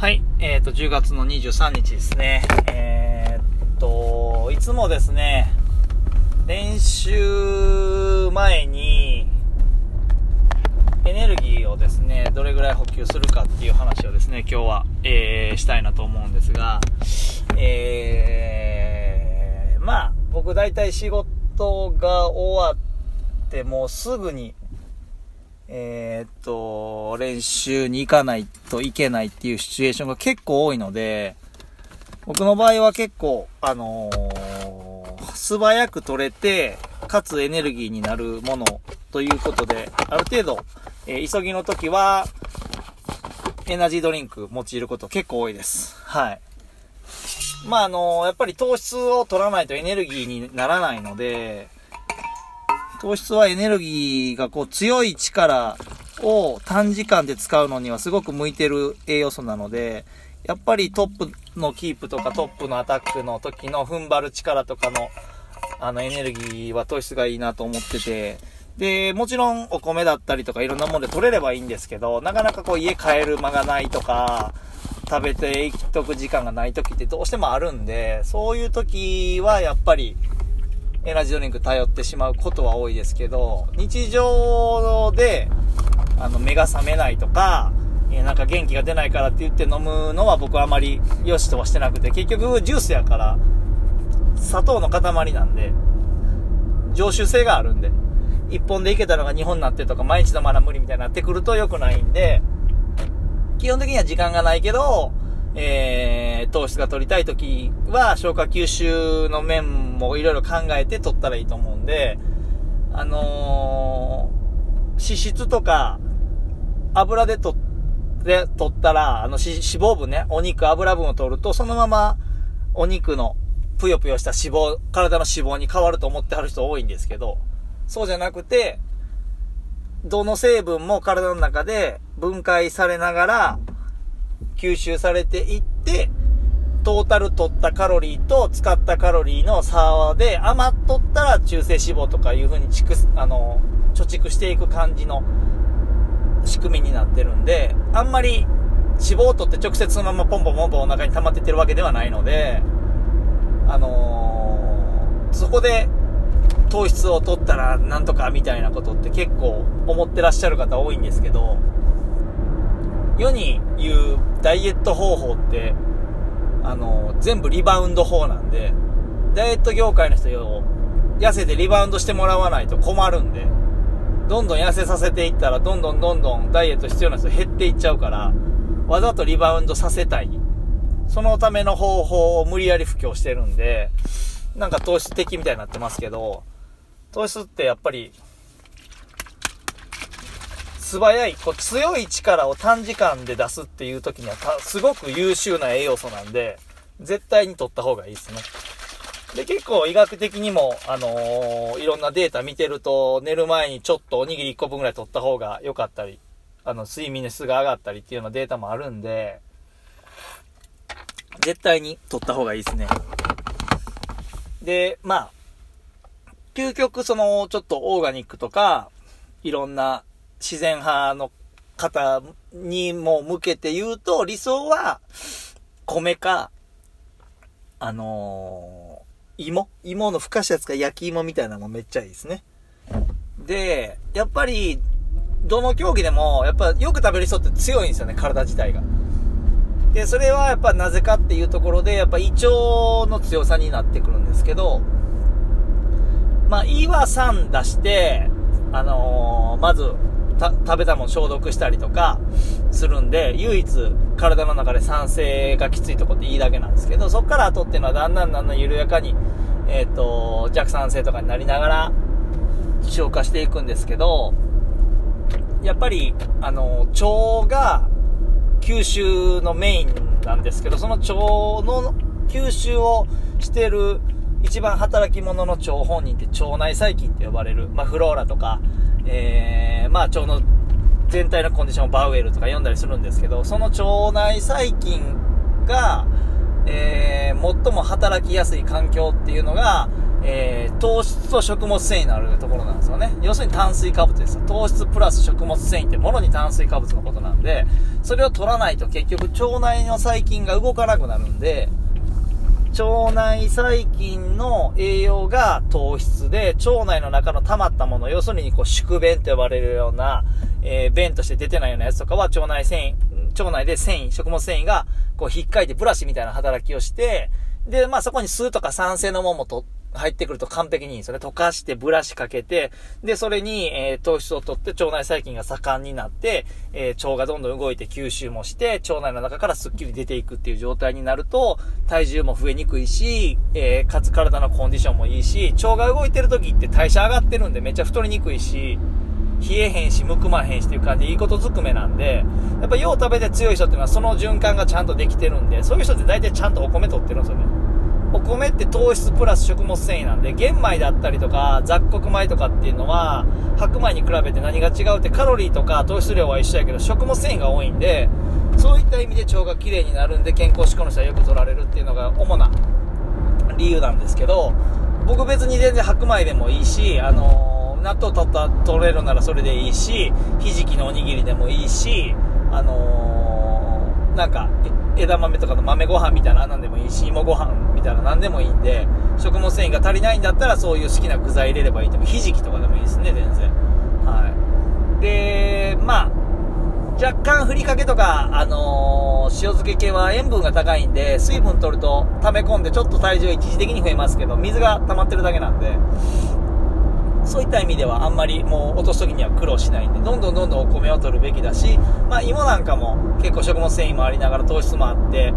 はい、えっ、と、10月の23日ですね。えーっと、いつもですね、練習前に、エネルギーをですね、どれぐらい補給するかっていう話をですね、今日は、えー、したいなと思うんですが、えー、まあ、僕大体仕事が終わってもうすぐに、えーっと、練習に行かないといけないっていうシチュエーションが結構多いので、僕の場合は結構、あのー素早く取れて、かつエネルギーになるものということで、ある程度、えー急ぎの時は、エナジードリンク用いること結構多いです。はい。まあ、あのーやっぱり糖質を取らないとエネルギーにならないので、糖質はエネルギーがこう強い力を短時間で使うのにはすごく向いてる栄養素なので、やっぱりトップのキープとかトップのアタックの時の踏ん張る力とかのあのエネルギーは糖質がいいなと思ってて、で、もちろんお米だったりとかいろんなもので取れればいいんですけど、なかなかこう家帰る間がないとか、食べていとく時間がない時ってどうしてもあるんで、そういう時はやっぱりエナジードリンク頼ってしまうことは多いですけど、日常で、あの、目が覚めないとか、えなんか元気が出ないからって言って飲むのは僕はあまり良しとはしてなくて、結局ジュースやから、砂糖の塊なんで、常習性があるんで、1本でいけたのが2本になってとか、毎日飲まな無理みたいになってくると良くないんで、基本的には時間がないけど、えー、糖質が取りたい時は消化吸収の面もいろいろ考えて取ったらいいと思うんで、あのー脂質とか油で取って、取ったら、あの脂肪分ね、お肉油分を取ると、そのままお肉のぷよぷよした脂肪、体の脂肪に変わると思ってはる人多いんですけど、そうじゃなくて、どの成分も体の中で分解されながら吸収されていって、トータル取ったカロリーと使ったカロリーの差で余っとったら中性脂肪とかいう風に蓄、あの、貯蓄していく感じの仕組みになってるんで、あんまり脂肪を取って直接そのままポンポンポンポンお腹に溜まってってるわけではないので、あのーそこで糖質を取ったらなんとかみたいなことって結構思ってらっしゃる方多いんですけど、世に言うダイエット方法って、あの、全部リバウンド法なんで、ダイエット業界の人を痩せてリバウンドしてもらわないと困るんで、どんどん痩せさせていったら、どんどんどんどんダイエット必要な人減っていっちゃうから、わざとリバウンドさせたい。そのための方法を無理やり布教してるんで、なんか糖質的みたいになってますけど、糖質ってやっぱり、素早い、こう強い力を短時間で出すっていう時には、すごく優秀な栄養素なんで、絶対に取った方がいいですね。で、結構医学的にも、あのーいろんなデータ見てると、寝る前にちょっとおにぎり1個分ぐらい取った方が良かったり、あの、睡眠の質が上がったりっていうようなデータもあるんで、絶対に取った方がいいですね。で、まあ、究極その、ちょっとオーガニックとか、いろんな自然派の方にも向けて言うと、理想は、米か、あのー芋？芋のふかしたやつか焼き芋みたいなのめっちゃいいですね。で、やっぱり、どの競技でも、やっぱよく食べる人って強いんですよね、体自体が。で、それはやっぱなぜかっていうところで、やっぱ胃腸の強さになってくるんですけど、まあ、胃は酸出して、あのーまず、食べたもの消毒したりとかするんで、唯一体の中で酸性がきついとこっていいだけなんですけど、そっから後っていうのはだんだんだんだん緩やかに、えっ、と、弱酸性とかになりながら消化していくんですけど、やっぱり、あの、腸が吸収のメインなんですけど、その腸の吸収をしてる一番働き者の腸本人って腸内細菌って呼ばれる、まあ、フローラとか、えー、まあ、腸の全体のコンディションをバウエルとか読んだりするんですけど、その腸内細菌が、えー、最も働きやすい環境っていうのが、えー、糖質と食物繊維のあるところなんですよね。要するに炭水化物です糖質プラス食物繊維ってもろに炭水化物のことなんで、それを取らないと結局腸内の細菌が動かなくなるんで、腸内細菌の栄養が糖質で、腸内の中の溜まったもの、要するにこう宿便と呼ばれるような、えー、便として出てないようなやつとかは腸内繊維、腸内で繊維、食物繊維がこう引っかいてブラシみたいな働きをして、で、まあそこに酢とか酸性のものもと入ってくると完璧にそれ溶かしてブラシかけて、で、それに、えー、糖質を取って腸内細菌が盛んになって、えー、腸がどんどん動いて吸収もして、腸内の中からスッキリ出ていくっていう状態になると、体重も増えにくいし、えー、かつ体のコンディションもいいし、腸が動いてる時って代謝上がってるんでめっちゃ太りにくいし、冷えへんし、むくまへんしっていう感じでいいことずくめなんで、やっぱよう食べて強い人っていうのはその循環がちゃんとできてるんで、そういう人って大体ちゃんとお米取ってるんですよね。お米って糖質プラス食物繊維なんで、玄米だったりとか雑穀米とかっていうのは、白米に比べて何が違うってカロリーとか糖質量は一緒やけど食物繊維が多いんで、そういった意味で腸がきれいになるんで健康志向の人はよく取られるっていうのが主な理由なんですけど、僕別に全然白米でもいいし、あのー、納豆取った取れるならそれでいいし、ひじきのおにぎりでもいいし、あのー、なんか、枝豆とかの豆ご飯みたいな何でもいいし、芋ご飯みたいな何でもいいんで、食物繊維が足りないんだったらそういう好きな具材入れればいいと思。ひじきとかでもいいですね、全然。はい。で、まあ、若干ふりかけとか、あのー、塩漬け系は塩分が高いんで、水分取ると溜め込んでちょっと体重一時的に増えますけど、水が溜まってるだけなんで、そういった意味ではあんまりもう落とす時には苦労しないんで、どんどんどんどんお米を取るべきだし、まあ芋なんかも結構食物繊維もありながら糖質もあって、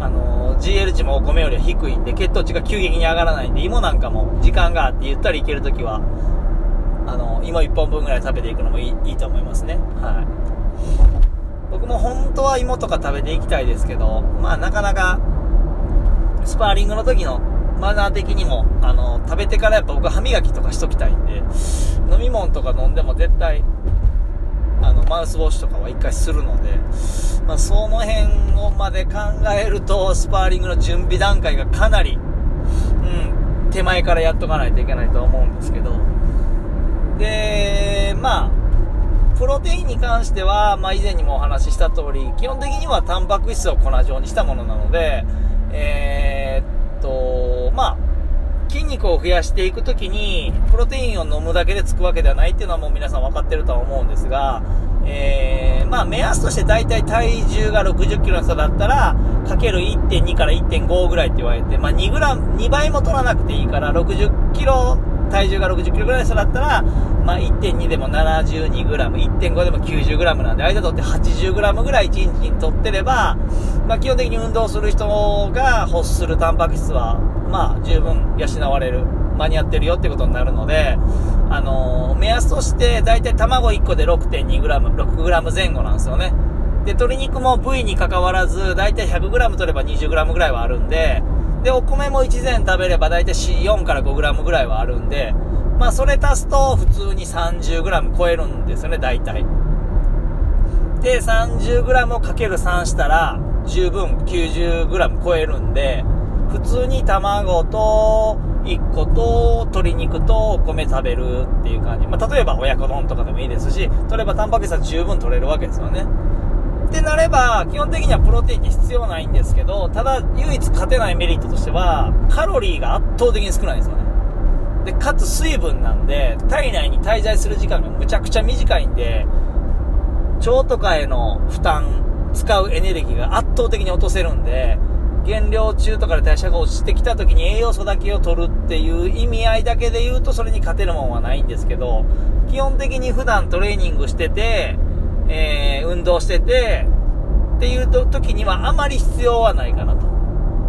あのー、GL 値もお米よりは低いんで、血糖値が急激に上がらないんで、芋なんかも時間があってゆったりいけるときは、あのー、芋1本分ぐらい食べていくのもいいいいと思いますね。はい。僕も本当は芋とか食べていきたいですけど、まあなかなか、スパーリングの時のマナー的にも、あの、食べてからやっぱ僕歯磨きとかしときたいんで、飲み物とか飲んでも絶対、あの、マウスウォッシュとかは一回するので、まあ、その辺をまで考えると、スパーリングの準備段階がかなり、うん、手前からやっとかないといけないとは思うんですけど、で、まあ、プロテインに関しては、まあ、以前にもお話しした通り、基本的にはタンパク質を粉状にしたものなので、えー、と、まあ、筋肉を増やしていくときに、プロテインを飲むだけでつくわけではないっていうのはもう皆さん分かってるとは思うんですが、えー、まあ目安として大体体重が60キロの人だったら、かける1.2から1.5ぐらいって言われて、まあ2グラム、2倍も取らなくていいから、60キロ、体重が60キロぐらいの人だったら、まあ1.2でも72グラム、1.5でも90グラムなんで、間取って80グラムぐらい1日に取ってれば、まあ基本的に運動する人が欲するタンパク質は、まあ十分養われる。間に合ってるよってことになるので、あのー、目安として大体卵1個で 6.2g、6g 前後なんですよね。で、鶏肉も部位に関わらず、大体 100g 取れば 20g ぐらいはあるんで、で、お米も1膳食べれば大体4から 5g ぐらいはあるんで、まあそれ足すと普通に 30g 超えるんですよね、大体。で、30g をかける3したら、十分 90g 超えるんで、普通に卵と、1個と鶏肉とお米食べるっていう感じ。まあ、例えば親子丼とかでもいいですし、取ればタンパク質は十分取れるわけですよね。ってなれば、基本的にはプロテインって必要ないんですけど、ただ唯一勝てないメリットとしては、カロリーが圧倒的に少ないんですよね。で、かつ水分なんで、体内に滞在する時間がむちゃくちゃ短いんで、腸とかへの負担、使うエネルギーが圧倒的に落とせるんで、減量中とかで代謝が落ちてきた時に栄養素だけを取るっていう意味合いだけで言うとそれに勝てるもんはないんですけど、基本的に普段トレーニングしてて、えー、運動してて、っていう時にはあまり必要はないかなと。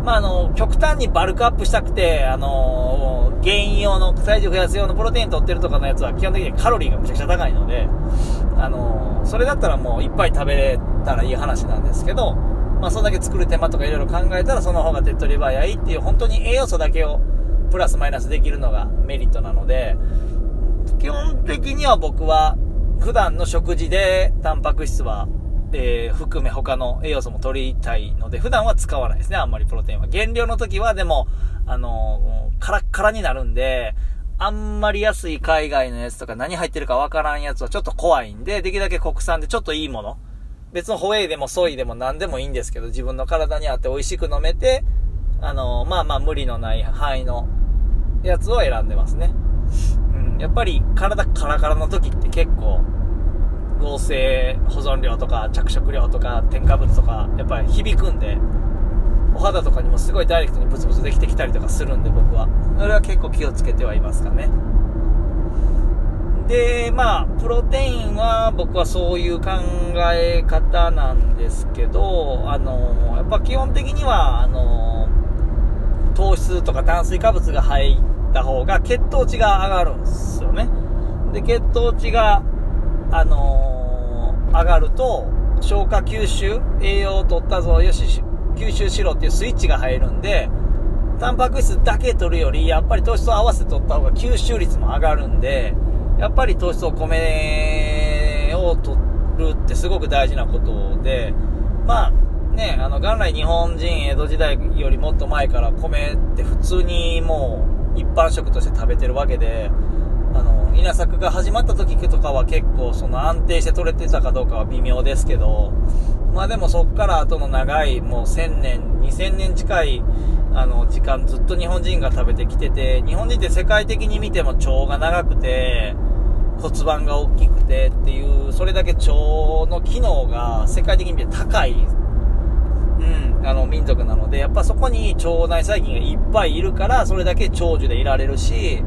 まあ、あの、極端にバルクアップしたくて、あのー、原因用の、体重増やす用のプロテイン取ってるとかのやつは基本的にカロリーがめちゃくちゃ高いので、あのー、それだったらもういっぱい食べれたらいい話なんですけど、まあ、そんだけ作る手間とかいろいろ考えたらその方が手っ取り早いっていう本当に栄養素だけをプラスマイナスできるのがメリットなので、基本的には僕は普段の食事でタンパク質はえー、含め他の栄養素も取りたいので、普段は使わないですね、あんまりプロテインは。減量の時はでも、あのー、カラッカラになるんで、あんまり安い海外のやつとか何入ってるかわからんやつはちょっと怖いんで、できるだけ国産でちょっといいもの。別のホエイでもソイでも何でもいいんですけど、自分の体に合って美味しく飲めて、あのー、まあまあ無理のない範囲のやつを選んでますね。うん、やっぱり体カラカラの時って結構、合成保存料とか着色料とか添加物とかやっぱり響くんでお肌とかにもすごいダイレクトにブツブツできてきたりとかするんで僕はそれは結構気をつけてはいますかね。でまあプロテインは僕はそういう考え方なんですけどあのやっぱ基本的にはあの糖質とか炭水化物が入ってた方が血糖値が上がるんですよね。で血糖値があのー、上がると、消化吸収、栄養を取ったぞ、よし、吸収しろっていうスイッチが入るんで、タンパク質だけ取るより、やっぱり糖質を合わせて取った方が吸収率も上がるんで、やっぱり糖質を米を取るってすごく大事なことで、まあね、あの、元来日本人、江戸時代よりもっと前から米って普通にもう一般食として食べてるわけで、あの、稲作が始まった時とかは結構その安定して取れてたかどうかは微妙ですけど、まあでもそっから後の長いもう1000年、2000年近いあの時間ずっと日本人が食べてきてて、日本人って世界的に見ても腸が長くて、骨盤が大きくてっていう、それだけ腸の機能が世界的に見て高い、うん、あの民族なので、やっぱそこに腸内細菌がいっぱいいるから、それだけ長寿でいられるし、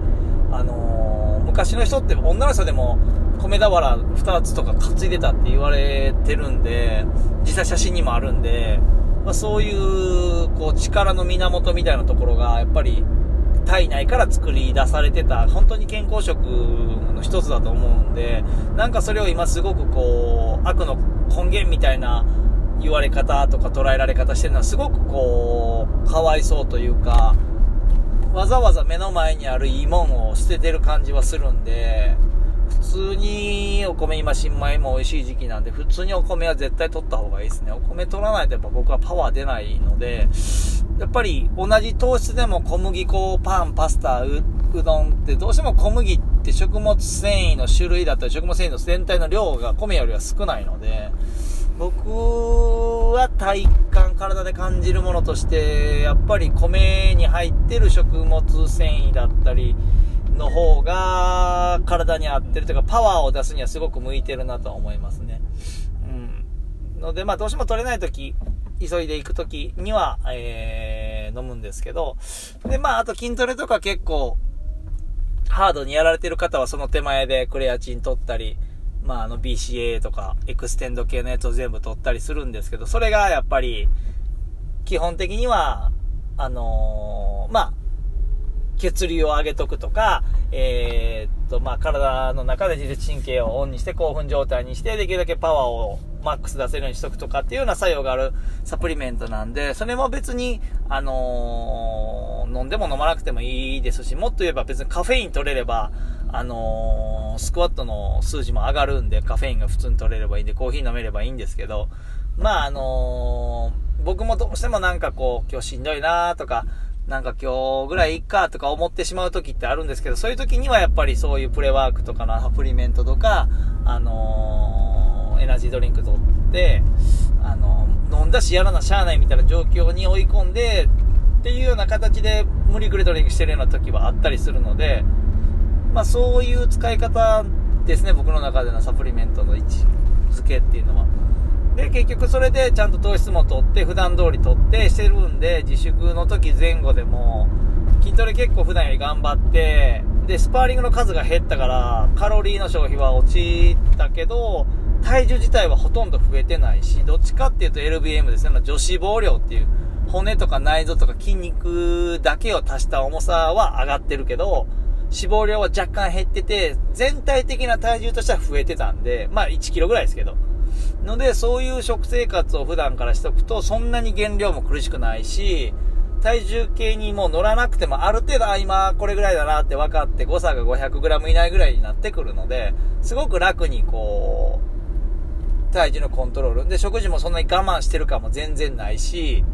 あの昔の人って女の人でも米俵2つとか担いでたって言われてるんで、実際写真にもあるんで、まあ、そういうこう力の源みたいなところがやっぱり体内から作り出されてた本当に健康食の一つだと思うんでなんかそれを今すごくこう悪の根源みたいな言われ方とか捉えられ方してるのはすごくこうかわいそうというかわざわざ目の前にあるいいもんを捨ててる感じはするんで、普通にお米今新米も美味しい時期なんで、普通にお米は絶対取った方がいいですね。お米取らないとやっぱ僕はパワー出ないので、やっぱり同じ糖質でも小麦粉、パン、パスタ、うどんってどうしても小麦って食物繊維の種類だったり食物繊維の全体の量が米よりは少ないので、僕は体感、体で感じるものとして、やっぱり米に入ってる食物繊維だったりの方が体に合ってるというか、パワーを出すにはすごく向いてるなとは思いますね。うん。ので、まあどうしても取れないとき、急いで行くときには、えー、飲むんですけど、で、まああと筋トレとか結構、ハードにやられてる方はその手前でクレアチン取ったり、まあ、あの BCAA とかエクステンド系のやつを全部取ったりするんですけど、それがやっぱり、基本的には、あのー、まあ、血流を上げとくとか、えー、っと、まあ、体の中で自律神経をオンにして興奮状態にして、できるだけパワーをマックス出せるようにしとくとかっていうような作用があるサプリメントなんで、それも別に、あのー、飲んでも飲まなくてもいいですし、もっと言えば別にカフェイン取れれば、あのスクワットの数字も上がるんで、カフェインが普通に取れればいいんで、コーヒー飲めればいいんですけど、まあ、あのー、僕もどうしてもなんかこう、今日しんどいなとか、なんか今日ぐらいいっかとか思ってしまう時ってあるんですけど、そういう時にはやっぱりそういうプレワークとかのサプリメントとか、あのー、エナジードリンク取って、あのー、飲んだしやらなしゃあないみたいな状況に追い込んで、っていうような形で無理くりトレーニングしてるような時はあったりするので、まあ、そういう使い方ですね、僕の中でのサプリメントの位置づけっていうのは。で、結局それでちゃんと糖質も取って、普段通り取ってしてるんで、自粛の時前後でも、筋トレ結構普段より頑張って、で、スパーリングの数が減ったから、カロリーの消費は落ちたけど、体重自体はほとんど増えてないし、どっちかっていうと LBM ですね、女子肪量っていう、骨とか内臓とか筋肉だけを足した重さは上がってるけど、脂肪量は若干減ってて、全体的な体重としては増えてたんで、まあ1キロぐらいですけど。ので、そういう食生活を普段からしとくと、そんなに減量も苦しくないし、体重計にもう乗らなくても、ある程度、あ、今これぐらいだなって分かって、誤差が 500g 以内ぐらいになってくるので、すごく楽にこう体重のコントロール。で、食事もそんなに我慢してる感も全然ないし、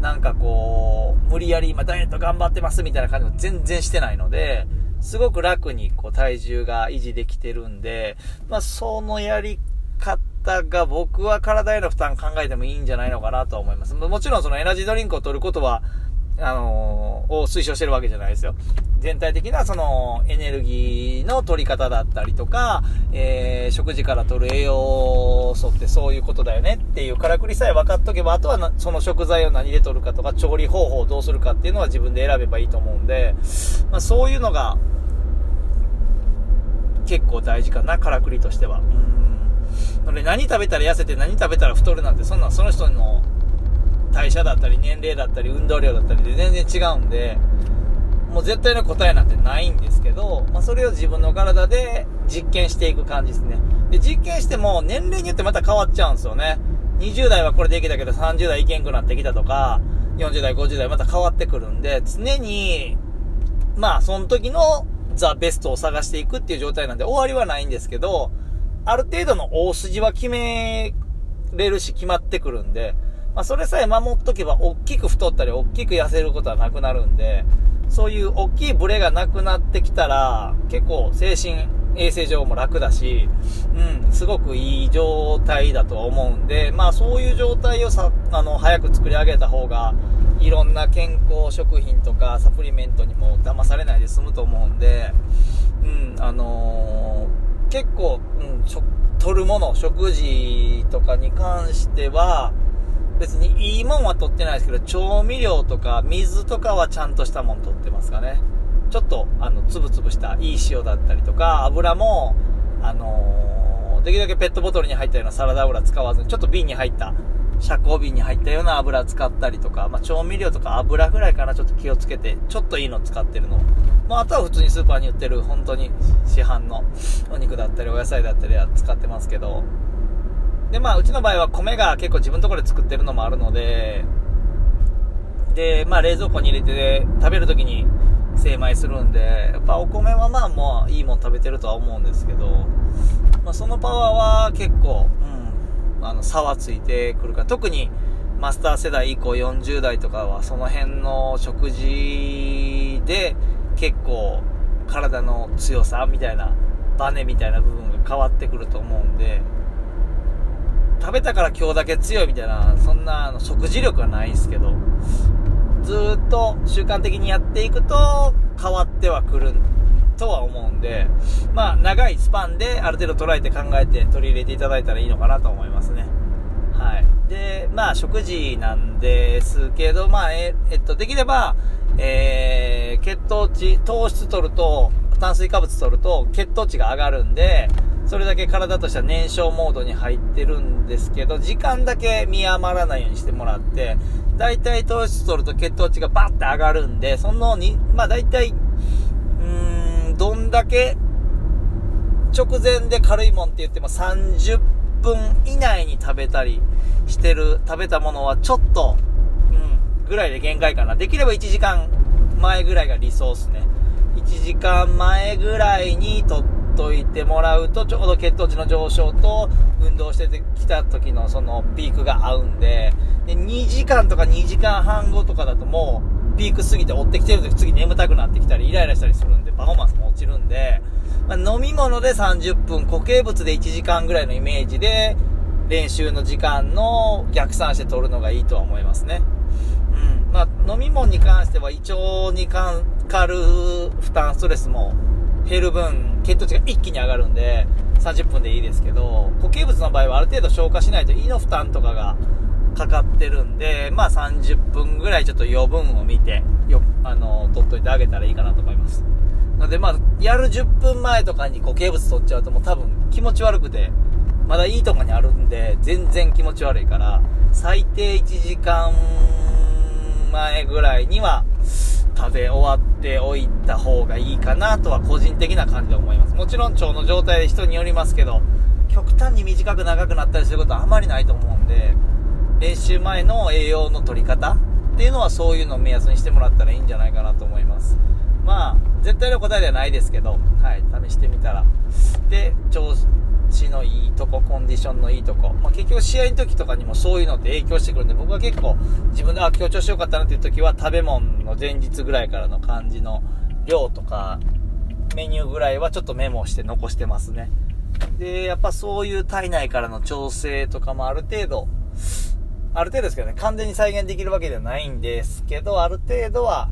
なんかこう、無理やり今ダイエット頑張ってますみたいな感じも全然してないので、すごく楽にこう体重が維持できてるんで、まあそのやり方が僕は体への負担考えてもいいんじゃないのかなと思います。もちろんそのエナジードリンクを取ることは、あの、を推奨してるわけじゃないですよ。全体的なそのエネルギーの取り方だったりとか、えー、食事から取る栄養素ってそういうことだよねっていうからくりさえ分かっとけば、あとはその食材を何で取るかとか、調理方法をどうするかっていうのは自分で選べばいいと思うんで、まあ、そういうのが結構大事かな、からくりとしては。うん。何食べたら痩せて何食べたら太るなんて、そんなんその人の代謝だったり年齢だったり運動量だったりで全然違うんで、もう絶対の答えなんてないんですけど、まあ、それを自分の体で実験していく感じですね。で、実験しても年齢によってまた変わっちゃうんですよね。20代はこれできたけど30代いけんくなってきたとか、40代、50代また変わってくるんで、常に、まあ、その時のザ・ベストを探していくっていう状態なんで終わりはないんですけど、ある程度の大筋は決めれるし決まってくるんで、まあ、それさえ守っとけば、大きく太ったり、大きく痩せることはなくなるんで、そういう大きいブレがなくなってきたら、結構精神衛生上も楽だし、うん、すごくいい状態だとは思うんで、まあそういう状態をさ、あの、早く作り上げた方が、いろんな健康食品とかサプリメントにも騙されないで済むと思うんで、うん、あのー、結構、うん、取るもの、食事とかに関しては、別にいいもんは取ってないですけど、調味料とか水とかはちゃんとしたもん取ってますかね。ちょっと、あの、つぶつぶしたいい塩だったりとか、油も、あのー、できるだけペットボトルに入ったようなサラダ油使わずに、ちょっと瓶に入った、遮光瓶に入ったような油使ったりとか、まあ、調味料とか油ぐらいかな、ちょっと気をつけて、ちょっといいの使ってるの。まあ、あとは普通にスーパーに売ってる、本当に市販のお肉だったり、お野菜だったりは使ってますけど、で、まあ、うちの場合は米が結構自分のところで作ってるのもあるので、で、まあ、冷蔵庫に入れて食べるときに精米するんで、やっぱお米はまあ、もういいもん食べてるとは思うんですけど、まあ、そのパワーは結構、うん、あの、差はついてくるか。特に、マスター世代以降40代とかはその辺の食事で結構体の強さみたいなバネみたいな部分が変わってくると思うんで食べたから今日だけ強いみたいな、そんなあの食事力はないんですけど、ずっと習慣的にやっていくと変わってはくるとは思うんで、まあ長いスパンである程度捉えて考えて取り入れていただいたらいいのかなと思いますね。はい。で、まあ食事なんですけど、まあえ、えっと、できれば、えー、血糖値、糖質取ると、炭水化物取ると血糖値が上がるんで、それだけ体としては燃焼モードに入ってるんですけど、時間だけ見余らないようにしてもらって、大体糖質取ると血糖値がバッて上がるんで、そのに、まあ大体、うーん、どんだけ直前で軽いもんって言っても30分以内に食べたりしてる、食べたものはちょっと、うん、ぐらいで限界かな。できれば1時間前ぐらいが理想っすね。1時間前ぐらいにとっといてもらうと、ちょうど血糖値の上昇と、運動してきた時のそのピークが合うんで、で、2時間とか2時間半後とかだともう、ピーク過ぎて追ってきてる時次眠たくなってきたり、イライラしたりするんで、パフォーマンスも落ちるんで、まあ、飲み物で30分、固形物で1時間ぐらいのイメージで、練習の時間の逆算して取るのがいいとは思いますね。うん。まあ、飲み物に関しては胃腸にかかる負担、ストレスも減る分、血糖値が一気に上がるんで、30分でいいですけど、固形物の場合はある程度消化しないと胃の負担とかがかかってるんで、まあ30分ぐらいちょっと余分を見て、よ、あの、取っといてあげたらいいかなと思います。なのでまあ、やる10分前とかに固形物取っちゃうともう多分気持ち悪くて、まだいいとこにあるんで、全然気持ち悪いから、最低1時間前ぐらいには、食べ終わっておいた方がいいかなとは個人的な感じで思います。もちろん腸の状態で人によりますけど、極端に短く長くなったりすることはあまりないと思うんで、練習前の栄養の取り方っていうのはそういうのを目安にしてもらったらいいんじゃないかなと思います。まあ、絶対の答えではないですけど、はい、試してみたら。で、調地のいいとこ、コンディションのいいとこ。まあ、結局試合の時とかにもそういうのって影響してくるんで、僕は結構自分で、あ、今日調子良かったなっていう時は食べ物の前日ぐらいからの感じの量とか、メニューぐらいはちょっとメモして残してますね。で、やっぱそういう体内からの調整とかもある程度、ある程度ですけどね、完全に再現できるわけではないんですけど、ある程度は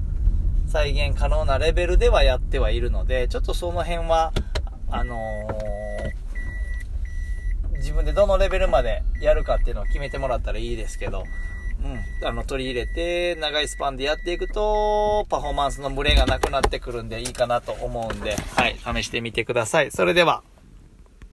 再現可能なレベルではやってはいるので、ちょっとその辺は、あのー、自分でどのレベルまでやるかっていうのを決めてもらったらいいですけど、うん、あの、取り入れて、長いスパンでやっていくと、パフォーマンスの群れがなくなってくるんでいいかなと思うんで、はい、試してみてください。それでは。